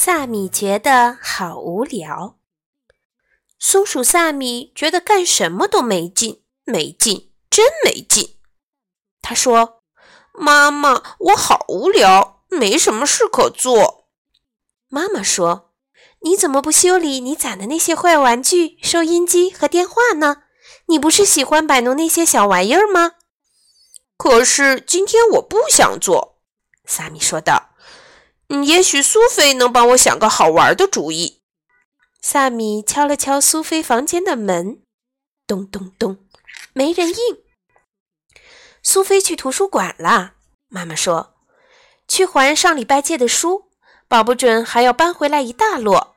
萨米觉得好无聊。松鼠萨米觉得干什么都没劲，没劲，真没劲。他说：“妈妈，我好无聊，没什么事可做。”妈妈说：“你怎么不修理你攒的那些坏玩具、收音机和电话呢？你不是喜欢摆弄那些小玩意儿吗？”可是今天我不想做，萨米说道。也许苏菲能帮我想个好玩的主意。萨米敲了敲苏菲房间的门，咚咚咚，没人应。苏菲去图书馆了，妈妈说，去还上礼拜借的书，保不准还要搬回来一大摞。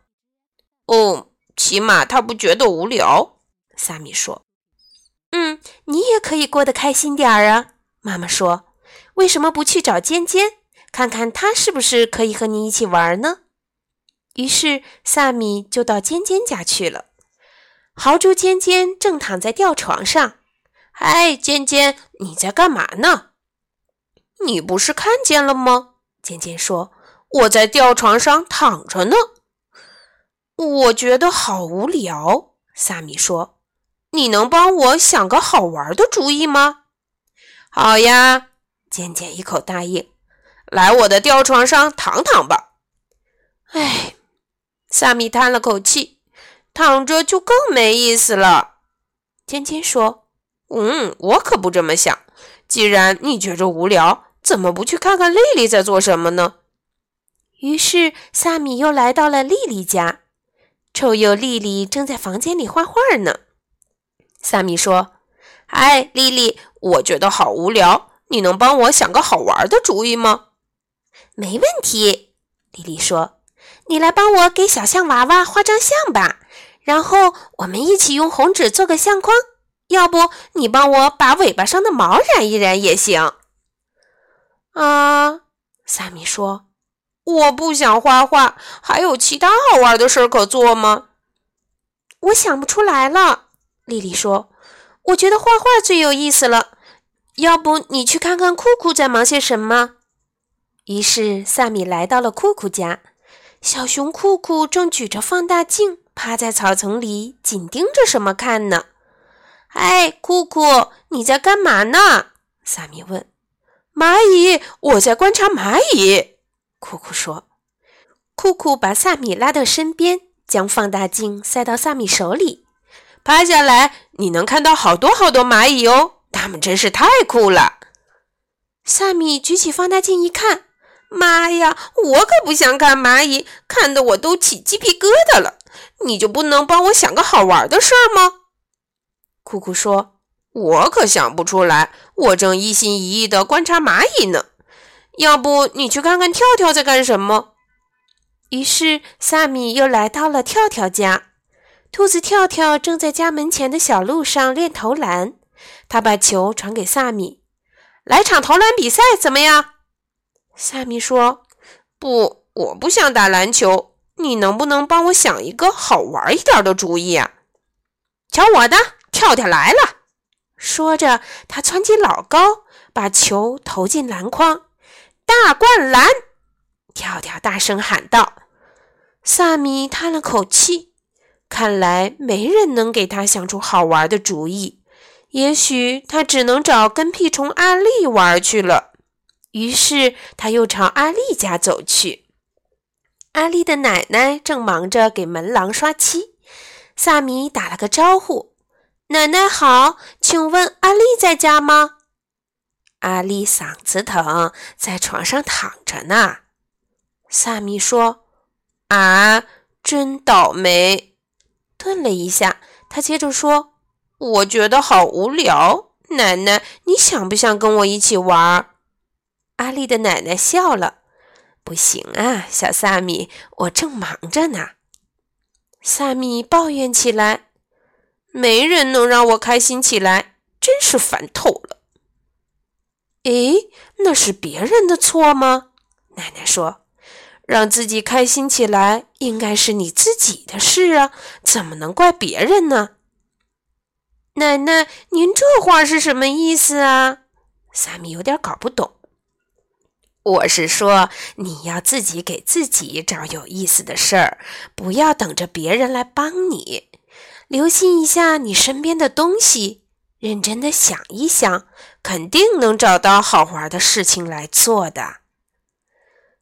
哦，起码他不觉得无聊。萨米说：“嗯，你也可以过得开心点儿啊。”妈妈说：“为什么不去找尖尖？”看看他是不是可以和你一起玩呢？于是萨米就到尖尖家去了。豪猪尖尖正躺在吊床上。嗨，尖尖，你在干嘛呢？你不是看见了吗？尖尖说：“我在吊床上躺着呢。”我觉得好无聊。萨米说：“你能帮我想个好玩的主意吗？”好呀，尖尖一口答应。来我的吊床上躺躺吧。哎，萨米叹了口气，躺着就更没意思了。尖尖说：“嗯，我可不这么想。既然你觉着无聊，怎么不去看看丽丽在做什么呢？”于是萨米又来到了丽丽家。臭鼬丽丽正在房间里画画呢。萨米说：“哎，丽丽，我觉得好无聊，你能帮我想个好玩的主意吗？”没问题，丽丽说：“你来帮我给小象娃娃画张像吧，然后我们一起用红纸做个相框。要不你帮我把尾巴上的毛染一染也行。”啊，萨米说：“我不想画画，还有其他好玩的事儿可做吗？”我想不出来了，丽丽说：“我觉得画画最有意思了。要不你去看看酷酷在忙些什么？”于是，萨米来到了酷酷家。小熊酷酷正举着放大镜，趴在草丛里，紧盯着什么看呢？哎，酷酷，你在干嘛呢？萨米问。蚂蚁，我在观察蚂蚁。酷酷说。酷酷把萨米拉到身边，将放大镜塞到萨米手里。趴下来，你能看到好多好多蚂蚁哦，它们真是太酷了。萨米举起放大镜一看。妈呀！我可不想看蚂蚁，看得我都起鸡皮疙瘩了。你就不能帮我想个好玩的事儿吗？酷酷说：“我可想不出来，我正一心一意地观察蚂蚁呢。要不你去看看跳跳在干什么？”于是萨米又来到了跳跳家。兔子跳跳正在家门前的小路上练投篮。他把球传给萨米：“来场投篮比赛怎么样？”萨米说：“不，我不想打篮球。你能不能帮我想一个好玩一点的主意啊？”瞧我的，跳跳来了！说着，他蹿起老高，把球投进篮筐，大灌篮！跳跳大声喊道。萨米叹了口气，看来没人能给他想出好玩的主意。也许他只能找跟屁虫阿丽玩去了。于是他又朝阿丽家走去。阿丽的奶奶正忙着给门廊刷漆。萨米打了个招呼：“奶奶好，请问阿丽在家吗？”阿丽嗓子疼，在床上躺着呢。萨米说：“啊，真倒霉。”顿了一下，他接着说：“我觉得好无聊。奶奶，你想不想跟我一起玩？”阿丽的奶奶笑了：“不行啊，小萨米，我正忙着呢。”萨米抱怨起来：“没人能让我开心起来，真是烦透了。”“诶，那是别人的错吗？”奶奶说：“让自己开心起来，应该是你自己的事啊，怎么能怪别人呢？”奶奶，您这话是什么意思啊？萨米有点搞不懂。我是说，你要自己给自己找有意思的事儿，不要等着别人来帮你。留心一下你身边的东西，认真的想一想，肯定能找到好玩的事情来做的。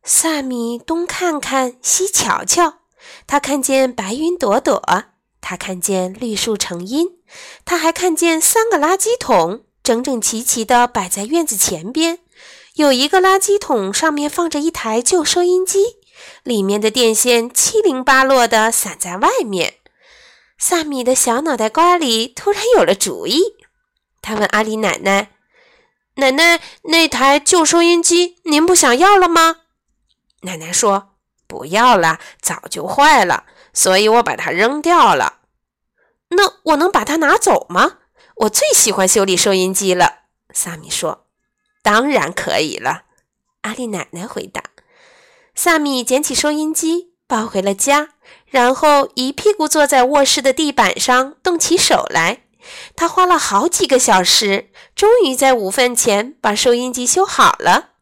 萨米东看看，西瞧瞧，他看见白云朵朵，他看见绿树成荫，他还看见三个垃圾桶整整齐齐地摆在院子前边。有一个垃圾桶上面放着一台旧收音机，里面的电线七零八落地散在外面。萨米的小脑袋瓜里突然有了主意，他问阿里奶奶：“奶奶，那台旧收音机您不想要了吗？”奶奶说：“不要了，早就坏了，所以我把它扔掉了。”那我能把它拿走吗？我最喜欢修理收音机了。萨米说：“当然可以了。”阿丽奶奶回答。萨米捡起收音机，抱回了家。然后一屁股坐在卧室的地板上，动起手来。他花了好几个小时，终于在午饭前把收音机修好了。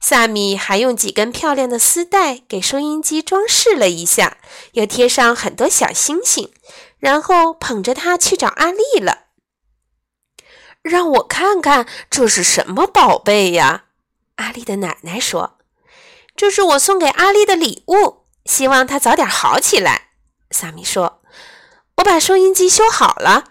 萨米还用几根漂亮的丝带给收音机装饰了一下，又贴上很多小星星，然后捧着它去找阿丽了。让我看看这是什么宝贝呀？阿丽的奶奶说：“这是我送给阿丽的礼物。”希望他早点好起来，萨米说：“我把收音机修好了，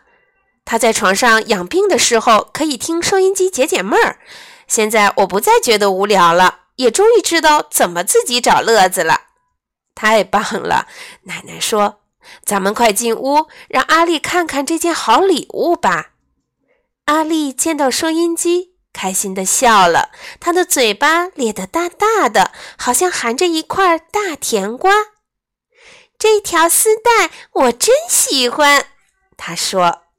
他在床上养病的时候可以听收音机解解闷儿。现在我不再觉得无聊了，也终于知道怎么自己找乐子了。太棒了！”奶奶说：“咱们快进屋，让阿丽看看这件好礼物吧。”阿丽见到收音机。开心的笑了，他的嘴巴咧得大大的，好像含着一块大甜瓜。这条丝带我真喜欢，她说。